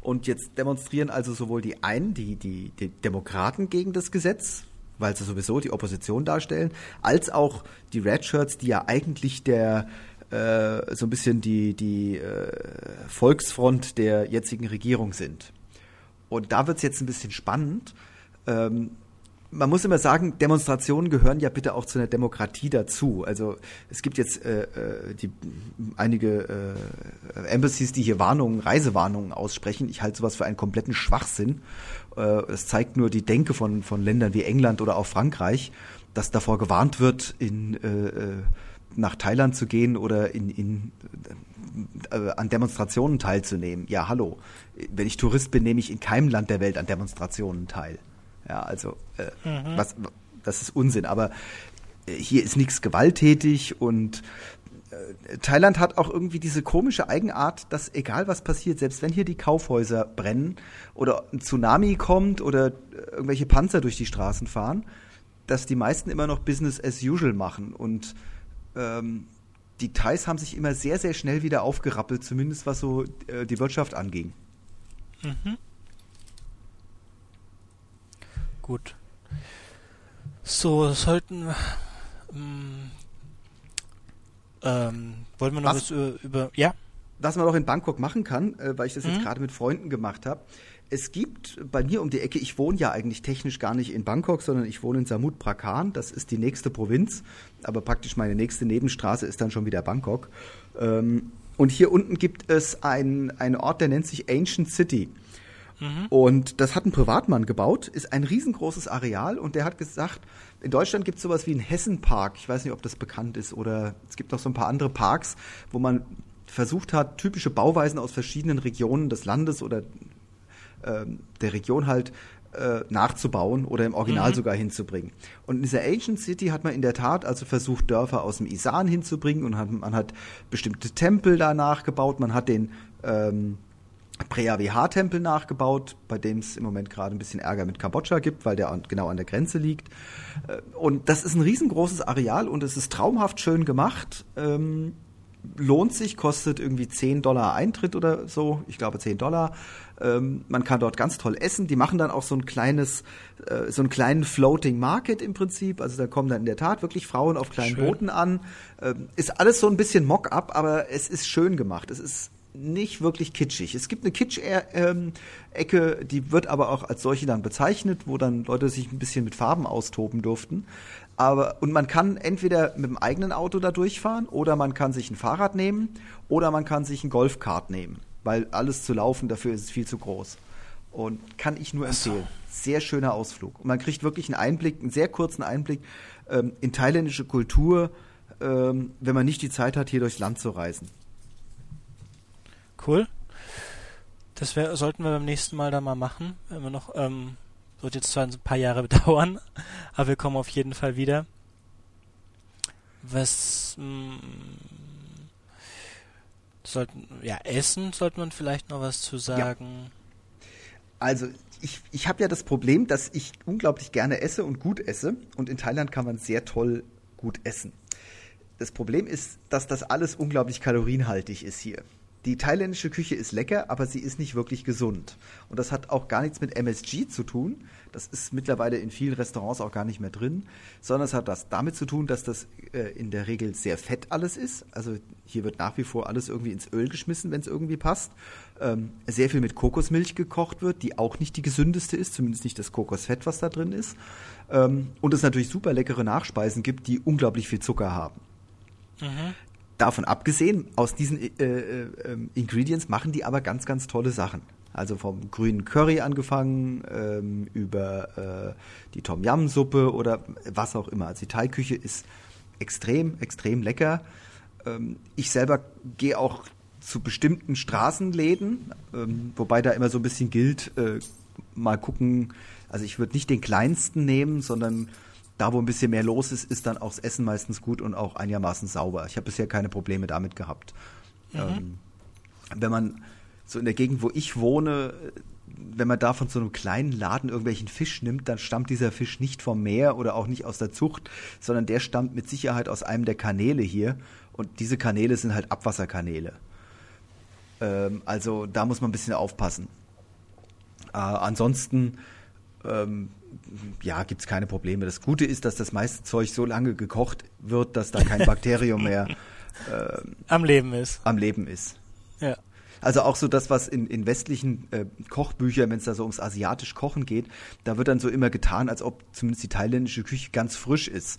Und jetzt demonstrieren also sowohl die einen, die, die, die Demokraten gegen das Gesetz, weil sie sowieso die Opposition darstellen, als auch die Red Shirts, die ja eigentlich der äh, so ein bisschen die, die äh, Volksfront der jetzigen Regierung sind. Und da wird es jetzt ein bisschen spannend. Ähm, man muss immer sagen, Demonstrationen gehören ja bitte auch zu einer Demokratie dazu. Also es gibt jetzt äh, äh, die, einige äh, Embassies, die hier Warnungen, Reisewarnungen aussprechen. Ich halte sowas für einen kompletten Schwachsinn. Äh, es zeigt nur die Denke von, von Ländern wie England oder auch Frankreich, dass davor gewarnt wird, in, äh, äh nach Thailand zu gehen oder in, in, äh, an Demonstrationen teilzunehmen. Ja, hallo. Wenn ich Tourist bin, nehme ich in keinem Land der Welt an Demonstrationen teil. Ja, also äh, mhm. was, das ist Unsinn. Aber äh, hier ist nichts gewalttätig und äh, Thailand hat auch irgendwie diese komische Eigenart, dass egal was passiert, selbst wenn hier die Kaufhäuser brennen oder ein Tsunami kommt oder äh, irgendwelche Panzer durch die Straßen fahren, dass die meisten immer noch Business as usual machen und ähm, die Thais haben sich immer sehr, sehr schnell wieder aufgerappelt, zumindest was so äh, die Wirtschaft anging. Mhm. Gut. So, sollten. Ähm, ähm, wollen wir noch was, was über, über, Ja? Was man auch in Bangkok machen kann, äh, weil ich das mhm. jetzt gerade mit Freunden gemacht habe. Es gibt bei mir um die Ecke, ich wohne ja eigentlich technisch gar nicht in Bangkok, sondern ich wohne in Samut Prakan. Das ist die nächste Provinz, aber praktisch meine nächste Nebenstraße ist dann schon wieder Bangkok. Ähm, und hier unten gibt es einen, einen Ort, der nennt sich Ancient City. Mhm. Und das hat ein Privatmann gebaut, ist ein riesengroßes Areal und der hat gesagt, in Deutschland gibt es sowas wie einen Hessenpark. Ich weiß nicht, ob das bekannt ist oder es gibt noch so ein paar andere Parks, wo man versucht hat, typische Bauweisen aus verschiedenen Regionen des Landes oder der Region halt äh, nachzubauen oder im Original mhm. sogar hinzubringen. Und in dieser Ancient City hat man in der Tat also versucht, Dörfer aus dem Isan hinzubringen und hat, man hat bestimmte Tempel da nachgebaut, man hat den ähm, Preah-VH-Tempel nachgebaut, bei dem es im Moment gerade ein bisschen Ärger mit Kambodscha gibt, weil der genau an der Grenze liegt. Äh, und das ist ein riesengroßes Areal und es ist traumhaft schön gemacht. Ähm, lohnt sich, kostet irgendwie 10 Dollar Eintritt oder so, ich glaube 10 Dollar. Ähm, man kann dort ganz toll essen. Die machen dann auch so ein kleines, äh, so einen kleinen Floating Market im Prinzip. Also da kommen dann in der Tat wirklich Frauen auf kleinen schön. Booten an. Ähm, ist alles so ein bisschen Mock-up, aber es ist schön gemacht. Es ist nicht wirklich kitschig. Es gibt eine Kitsch-Ecke, die wird aber auch als solche dann bezeichnet, wo dann Leute sich ein bisschen mit Farben austoben durften. Aber, und man kann entweder mit dem eigenen Auto da durchfahren oder man kann sich ein Fahrrad nehmen oder man kann sich ein Golfkart nehmen, weil alles zu laufen dafür ist viel zu groß. Und kann ich nur empfehlen. Sehr schöner Ausflug. Und man kriegt wirklich einen Einblick, einen sehr kurzen Einblick ähm, in thailändische Kultur, ähm, wenn man nicht die Zeit hat, hier durchs Land zu reisen. Cool. Das wär, sollten wir beim nächsten Mal da mal machen. Wenn wir noch, ähm, wird jetzt zwar ein paar Jahre dauern, aber wir kommen auf jeden Fall wieder. Was mh, mm, sollten, ja, Essen sollte man vielleicht noch was zu sagen. Ja. Also ich, ich habe ja das Problem, dass ich unglaublich gerne esse und gut esse. Und in Thailand kann man sehr toll gut essen. Das Problem ist, dass das alles unglaublich kalorienhaltig ist hier. Die thailändische Küche ist lecker, aber sie ist nicht wirklich gesund. Und das hat auch gar nichts mit MSG zu tun. Das ist mittlerweile in vielen Restaurants auch gar nicht mehr drin, sondern es hat das damit zu tun, dass das äh, in der Regel sehr fett alles ist. Also hier wird nach wie vor alles irgendwie ins Öl geschmissen, wenn es irgendwie passt. Ähm, sehr viel mit Kokosmilch gekocht wird, die auch nicht die gesündeste ist, zumindest nicht das Kokosfett, was da drin ist. Ähm, und es natürlich super leckere Nachspeisen gibt, die unglaublich viel Zucker haben. Mhm davon abgesehen, aus diesen äh, äh, ähm, Ingredients machen die aber ganz, ganz tolle Sachen. Also vom grünen Curry angefangen, ähm, über äh, die Tom Yam Suppe oder was auch immer. Also die Thai-Küche ist extrem, extrem lecker. Ähm, ich selber gehe auch zu bestimmten Straßenläden, ähm, wobei da immer so ein bisschen gilt, äh, mal gucken, also ich würde nicht den kleinsten nehmen, sondern da, wo ein bisschen mehr los ist, ist dann auch das Essen meistens gut und auch einigermaßen sauber. Ich habe bisher keine Probleme damit gehabt. Mhm. Ähm, wenn man so in der Gegend, wo ich wohne, wenn man da von so einem kleinen Laden irgendwelchen Fisch nimmt, dann stammt dieser Fisch nicht vom Meer oder auch nicht aus der Zucht, sondern der stammt mit Sicherheit aus einem der Kanäle hier. Und diese Kanäle sind halt Abwasserkanäle. Ähm, also da muss man ein bisschen aufpassen. Äh, ansonsten ähm, ja, gibt es keine Probleme. Das Gute ist, dass das meiste Zeug so lange gekocht wird, dass da kein Bakterium mehr äh, am Leben ist. Am Leben ist. Ja. Also auch so das, was in, in westlichen äh, Kochbüchern, wenn es da so ums asiatisch Kochen geht, da wird dann so immer getan, als ob zumindest die thailändische Küche ganz frisch ist.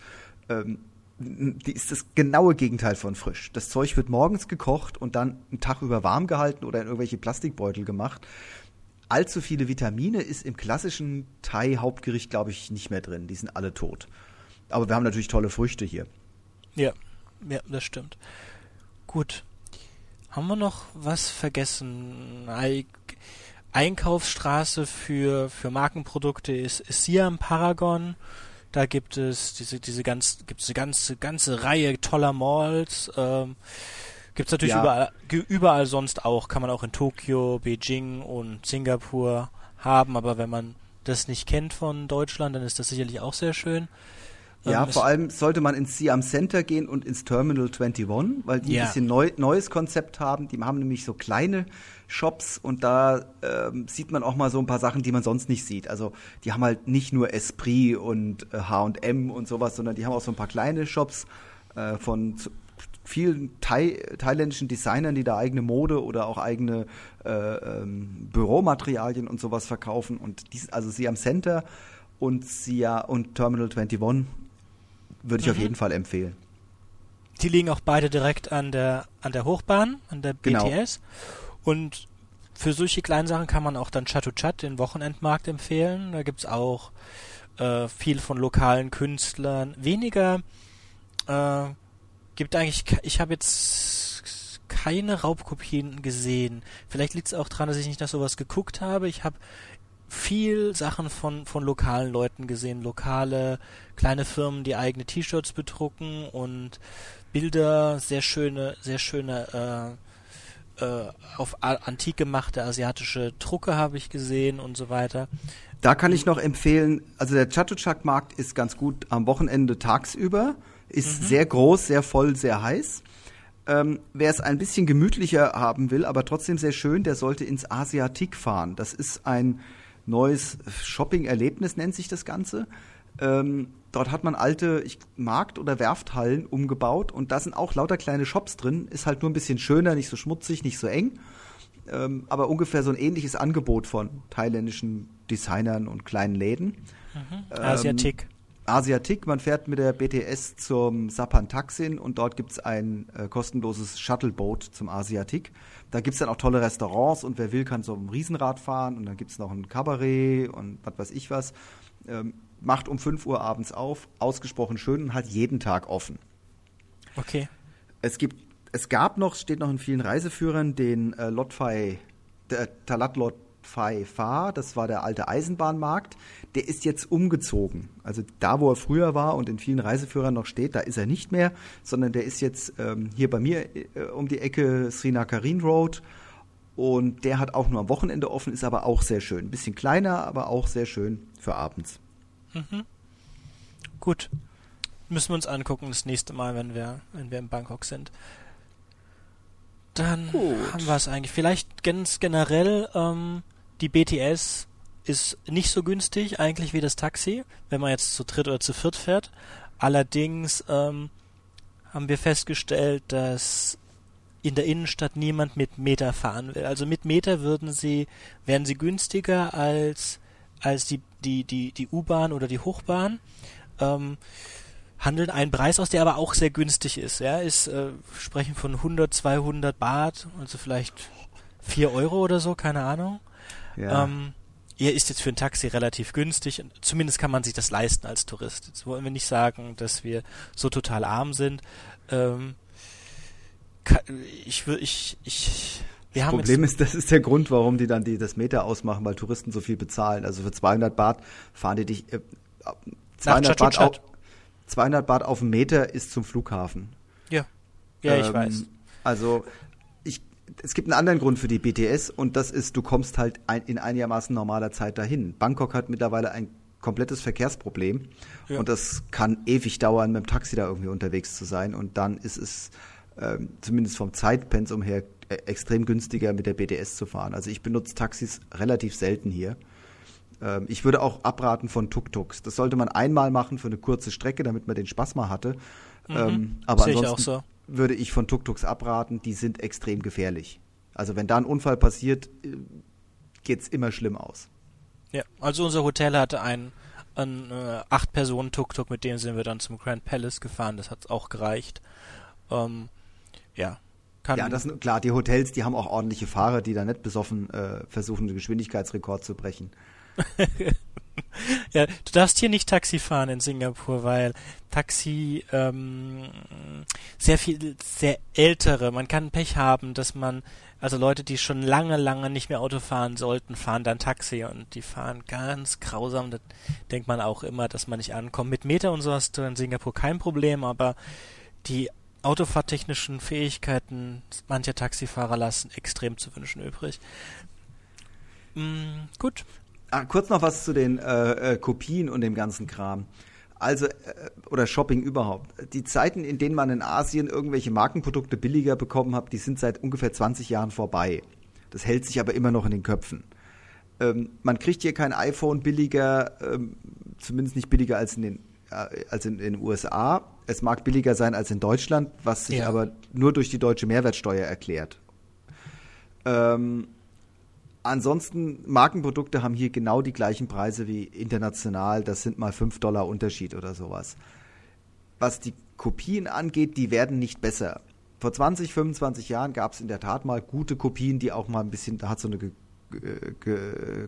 Ähm, die ist das genaue Gegenteil von frisch. Das Zeug wird morgens gekocht und dann einen Tag über warm gehalten oder in irgendwelche Plastikbeutel gemacht allzu viele Vitamine ist im klassischen Thai-Hauptgericht, glaube ich, nicht mehr drin. Die sind alle tot. Aber wir haben natürlich tolle Früchte hier. Ja, ja, das stimmt. Gut. Haben wir noch was vergessen? Einkaufsstraße für, für Markenprodukte ist, ist Siam Paragon. Da gibt es diese, diese ganz, gibt eine ganze, ganze Reihe toller Malls. Ähm, Gibt es natürlich ja. überall, überall sonst auch, kann man auch in Tokio, Beijing und Singapur haben, aber wenn man das nicht kennt von Deutschland, dann ist das sicherlich auch sehr schön. Ja, ähm, vor allem sollte man ins Siam Center gehen und ins Terminal 21, weil die ja. ein bisschen neu, neues Konzept haben. Die haben nämlich so kleine Shops und da ähm, sieht man auch mal so ein paar Sachen, die man sonst nicht sieht. Also die haben halt nicht nur Esprit und H&M und sowas, sondern die haben auch so ein paar kleine Shops äh, von vielen Thai, thailändischen Designern, die da eigene Mode oder auch eigene äh, ähm, Büromaterialien und sowas verkaufen. Und dies, also Siam Center und Sia und Terminal 21 würde ich mhm. auf jeden Fall empfehlen. Die liegen auch beide direkt an der an der Hochbahn, an der BTS. Genau. Und für solche kleinen Sachen kann man auch dann Chat, den Wochenendmarkt, empfehlen. Da gibt es auch äh, viel von lokalen Künstlern. Weniger äh, gibt eigentlich, ich habe jetzt keine Raubkopien gesehen. Vielleicht liegt es auch daran, dass ich nicht nach sowas geguckt habe. Ich habe viel Sachen von, von lokalen Leuten gesehen, lokale kleine Firmen, die eigene T-Shirts bedrucken und Bilder, sehr schöne, sehr schöne äh, äh, auf antik gemachte asiatische Drucke habe ich gesehen und so weiter. Da kann ich noch empfehlen, also der Chatuchak-Markt ist ganz gut am Wochenende tagsüber ist mhm. sehr groß, sehr voll, sehr heiß. Ähm, wer es ein bisschen gemütlicher haben will, aber trotzdem sehr schön, der sollte ins Asiatik fahren. Das ist ein neues Shopping-Erlebnis, nennt sich das Ganze. Ähm, dort hat man alte ich, Markt- oder Werfthallen umgebaut und da sind auch lauter kleine Shops drin. Ist halt nur ein bisschen schöner, nicht so schmutzig, nicht so eng. Ähm, aber ungefähr so ein ähnliches Angebot von thailändischen Designern und kleinen Läden. Mhm. Asiatik. Asiatik, man fährt mit der BTS zum Sapan Taksin und dort gibt es ein äh, kostenloses Shuttleboot zum Asiatik. Da gibt es dann auch tolle Restaurants und wer will, kann so ein Riesenrad fahren und dann gibt es noch ein Kabarett und was weiß ich was. Ähm, macht um 5 Uhr abends auf, ausgesprochen schön und halt jeden Tag offen. Okay. Es gibt, es gab noch, steht noch in vielen Reiseführern, den äh, Lotfai, der Talat Lot Pfei Fa, das war der alte Eisenbahnmarkt, der ist jetzt umgezogen. Also da, wo er früher war und in vielen Reiseführern noch steht, da ist er nicht mehr, sondern der ist jetzt ähm, hier bei mir äh, um die Ecke Srinakarin Road und der hat auch nur am Wochenende offen, ist aber auch sehr schön. Ein bisschen kleiner, aber auch sehr schön für abends. Mhm. Gut. Müssen wir uns angucken das nächste Mal, wenn wir, wenn wir in Bangkok sind. Dann Gut. haben wir es eigentlich. Vielleicht ganz generell ähm, die BTS ist nicht so günstig eigentlich wie das Taxi, wenn man jetzt zu dritt oder zu viert fährt. Allerdings ähm, haben wir festgestellt, dass in der Innenstadt niemand mit Meter fahren will. Also mit Meter würden sie, wären sie günstiger als, als die, die, die, die U-Bahn oder die Hochbahn. Ähm, handeln einen Preis aus, der aber auch sehr günstig ist. Ja, ist, äh, sprechen von 100, 200 Baht, also vielleicht 4 Euro oder so, keine Ahnung. Ja. Ähm, er ist jetzt für ein Taxi relativ günstig. Zumindest kann man sich das leisten als Tourist. Jetzt wollen wir nicht sagen, dass wir so total arm sind. Ähm, ich würde, ich, ich, wir das Problem ist, das ist der Grund, warum die dann die, das Meter ausmachen, weil Touristen so viel bezahlen. Also für 200 Baht fahren die dich, äh, 200 Baht, auf, 200 Baht auf dem Meter ist zum Flughafen. Ja, ja, ähm, ich weiß. Also es gibt einen anderen Grund für die BTS und das ist, du kommst halt ein, in einigermaßen normaler Zeit dahin. Bangkok hat mittlerweile ein komplettes Verkehrsproblem ja. und das kann ewig dauern, mit dem Taxi da irgendwie unterwegs zu sein und dann ist es ähm, zumindest vom Zeitpensum her äh, extrem günstiger mit der BTS zu fahren. Also ich benutze Taxis relativ selten hier. Ähm, ich würde auch abraten von Tuk-Tuks. Das sollte man einmal machen für eine kurze Strecke, damit man den Spaß mal hatte. Mhm. Ähm, aber Sehe ansonsten, ich auch so würde ich von Tuk-Tuks abraten, die sind extrem gefährlich. Also wenn da ein Unfall passiert, äh, geht es immer schlimm aus. Ja, also unser Hotel hatte ein, ein äh, acht Personen Tuk-Tuk, mit dem sind wir dann zum Grand Palace gefahren, das hat auch gereicht. Ähm, ja. Kann ja, das klar, die Hotels, die haben auch ordentliche Fahrer, die da nicht besoffen äh, versuchen, den Geschwindigkeitsrekord zu brechen. ja, du darfst hier nicht Taxi fahren in Singapur, weil Taxi ähm, sehr viel, sehr ältere, man kann Pech haben, dass man, also Leute, die schon lange, lange nicht mehr Auto fahren sollten, fahren dann Taxi und die fahren ganz grausam. Da denkt man auch immer, dass man nicht ankommt. Mit Meter und so hast du in Singapur kein Problem, aber die autofahrtechnischen Fähigkeiten mancher Taxifahrer lassen extrem zu wünschen übrig. Mm, gut, Ah, kurz noch was zu den äh, äh, Kopien und dem ganzen Kram. Also, äh, oder Shopping überhaupt. Die Zeiten, in denen man in Asien irgendwelche Markenprodukte billiger bekommen hat, die sind seit ungefähr 20 Jahren vorbei. Das hält sich aber immer noch in den Köpfen. Ähm, man kriegt hier kein iPhone billiger, ähm, zumindest nicht billiger als in den, äh, als in, in, den USA. Es mag billiger sein als in Deutschland, was sich ja. aber nur durch die deutsche Mehrwertsteuer erklärt. Ähm, Ansonsten, Markenprodukte haben hier genau die gleichen Preise wie international. Das sind mal 5 Dollar Unterschied oder sowas. Was die Kopien angeht, die werden nicht besser. Vor 20, 25 Jahren gab es in der Tat mal gute Kopien, die auch mal ein bisschen, da hat so eine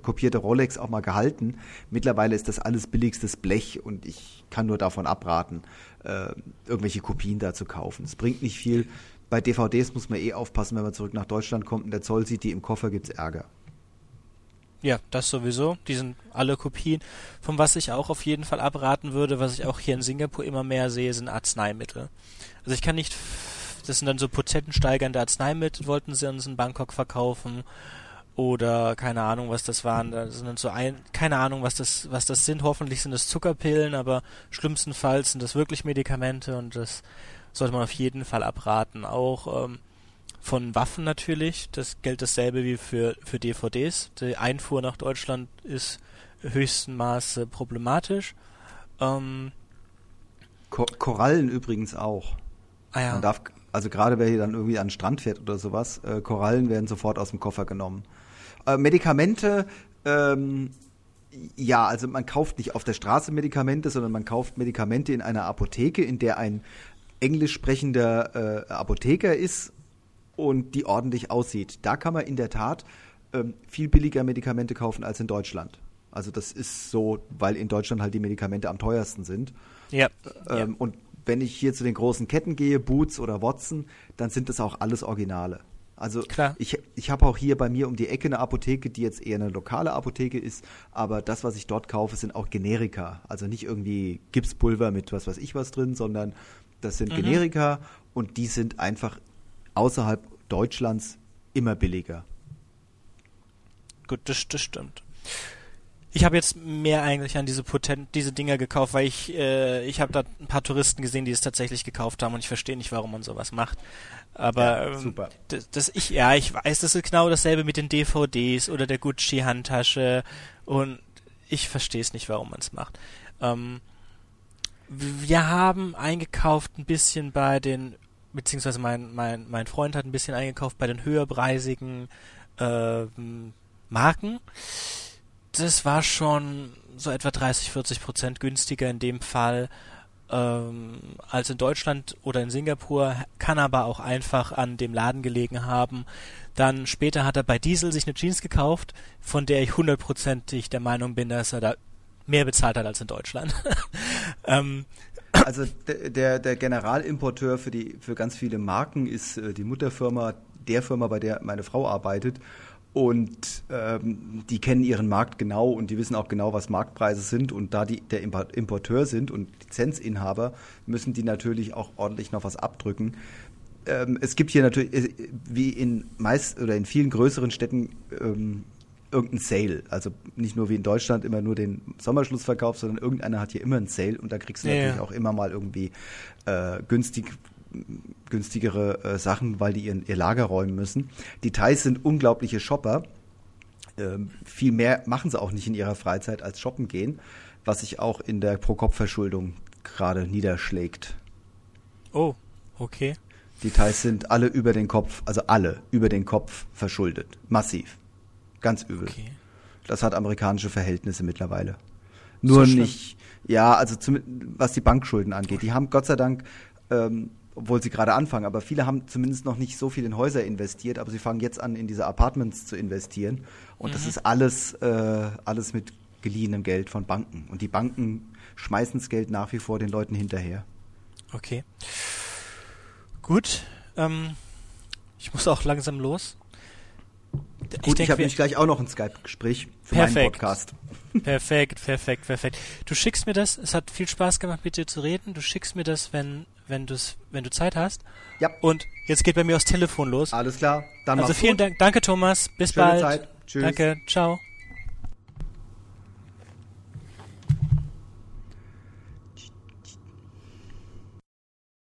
kopierte Rolex auch mal gehalten. Mittlerweile ist das alles billigstes Blech und ich kann nur davon abraten, äh, irgendwelche Kopien da zu kaufen. Es bringt nicht viel. Bei DVDs muss man eh aufpassen, wenn man zurück nach Deutschland kommt und der Zoll sieht die im Koffer, gibt es Ärger. Ja, das sowieso. Die sind alle Kopien. Von was ich auch auf jeden Fall abraten würde, was ich auch hier in Singapur immer mehr sehe, sind Arzneimittel. Also ich kann nicht, das sind dann so potentensteigernde Arzneimittel, wollten sie uns in Bangkok verkaufen. Oder keine Ahnung, was das waren. Da sind dann so ein, keine Ahnung, was das, was das sind. Hoffentlich sind es Zuckerpillen, aber schlimmstenfalls sind das wirklich Medikamente und das sollte man auf jeden Fall abraten. Auch ähm, von Waffen natürlich. Das gilt dasselbe wie für, für DVDs. Die Einfuhr nach Deutschland ist höchsten Maße problematisch. Ähm, Ko Korallen übrigens auch. Ah ja. Man darf, also gerade wer hier dann irgendwie an den Strand fährt oder sowas, äh, Korallen werden sofort aus dem Koffer genommen. Äh, Medikamente, ähm, Ja, also man kauft nicht auf der Straße Medikamente, sondern man kauft Medikamente in einer Apotheke, in der ein englisch sprechender äh, Apotheker ist und die ordentlich aussieht. Da kann man in der Tat ähm, viel billiger Medikamente kaufen als in Deutschland. Also das ist so, weil in Deutschland halt die Medikamente am teuersten sind. Ja. Ähm, ja. Und wenn ich hier zu den großen Ketten gehe, Boots oder Watson, dann sind das auch alles Originale. Also Klar. ich, ich habe auch hier bei mir um die Ecke eine Apotheke, die jetzt eher eine lokale Apotheke ist, aber das, was ich dort kaufe, sind auch Generika. Also nicht irgendwie Gipspulver mit was weiß ich was drin, sondern das sind mhm. Generika und die sind einfach außerhalb Deutschlands immer billiger. Gut, das, das stimmt. Ich habe jetzt mehr eigentlich an diese potent, diese Dinger gekauft, weil ich äh, ich habe da ein paar Touristen gesehen, die es tatsächlich gekauft haben und ich verstehe nicht, warum man sowas macht. Aber ja, ähm, super. Das, das, ich ja, ich weiß, das ist genau dasselbe mit den DVDs oder der Gucci Handtasche und ich verstehe es nicht, warum man es macht. Ähm, wir haben eingekauft ein bisschen bei den beziehungsweise mein mein mein Freund hat ein bisschen eingekauft bei den höherpreisigen äh, Marken das war schon so etwa 30, 40 Prozent günstiger in dem Fall ähm, als in Deutschland oder in Singapur, kann aber auch einfach an dem Laden gelegen haben. Dann später hat er bei Diesel sich eine Jeans gekauft, von der ich hundertprozentig der Meinung bin, dass er da mehr bezahlt hat als in Deutschland. ähm, also der, der Generalimporteur für die für ganz viele Marken ist äh, die Mutterfirma der Firma, bei der meine Frau arbeitet. Und ähm, die kennen ihren Markt genau und die wissen auch genau, was Marktpreise sind. Und da die der Importeur sind und Lizenzinhaber, müssen die natürlich auch ordentlich noch was abdrücken. Ähm, es gibt hier natürlich, äh, wie in meist oder in vielen größeren Städten, ähm, irgendein Sale. Also nicht nur wie in Deutschland immer nur den Sommerschlussverkauf, sondern irgendeiner hat hier immer einen Sale und da kriegst du ja, natürlich ja. auch immer mal irgendwie äh, günstig günstigere äh, Sachen, weil die ihren, ihr Lager räumen müssen. Die Thais sind unglaubliche Shopper. Ähm, viel mehr machen sie auch nicht in ihrer Freizeit als shoppen gehen, was sich auch in der Pro-Kopf-Verschuldung gerade niederschlägt. Oh, okay. Die Thais sind alle über den Kopf, also alle über den Kopf verschuldet. Massiv. Ganz übel. Okay. Das hat amerikanische Verhältnisse mittlerweile. Nur so nicht, ja, also zum, was die Bankschulden angeht. Die haben Gott sei Dank ähm, obwohl sie gerade anfangen, aber viele haben zumindest noch nicht so viel in Häuser investiert, aber sie fangen jetzt an, in diese Apartments zu investieren. Und mhm. das ist alles, äh, alles mit geliehenem Geld von Banken. Und die Banken schmeißen das Geld nach wie vor den Leuten hinterher. Okay. Gut. Ähm, ich muss auch langsam los. Ich Gut, denk, ich habe nämlich gleich auch noch ein Skype-Gespräch für perfekt. meinen Podcast. Perfekt, perfekt, perfekt. Du schickst mir das. Es hat viel Spaß gemacht, mit dir zu reden. Du schickst mir das, wenn wenn du's, wenn du Zeit hast. Ja. Und jetzt geht bei mir das Telefon los. Alles klar. Dann also vielen gut. Dank. Danke, Thomas. Bis Schöne bald. Zeit. Tschüss. Danke. Ciao.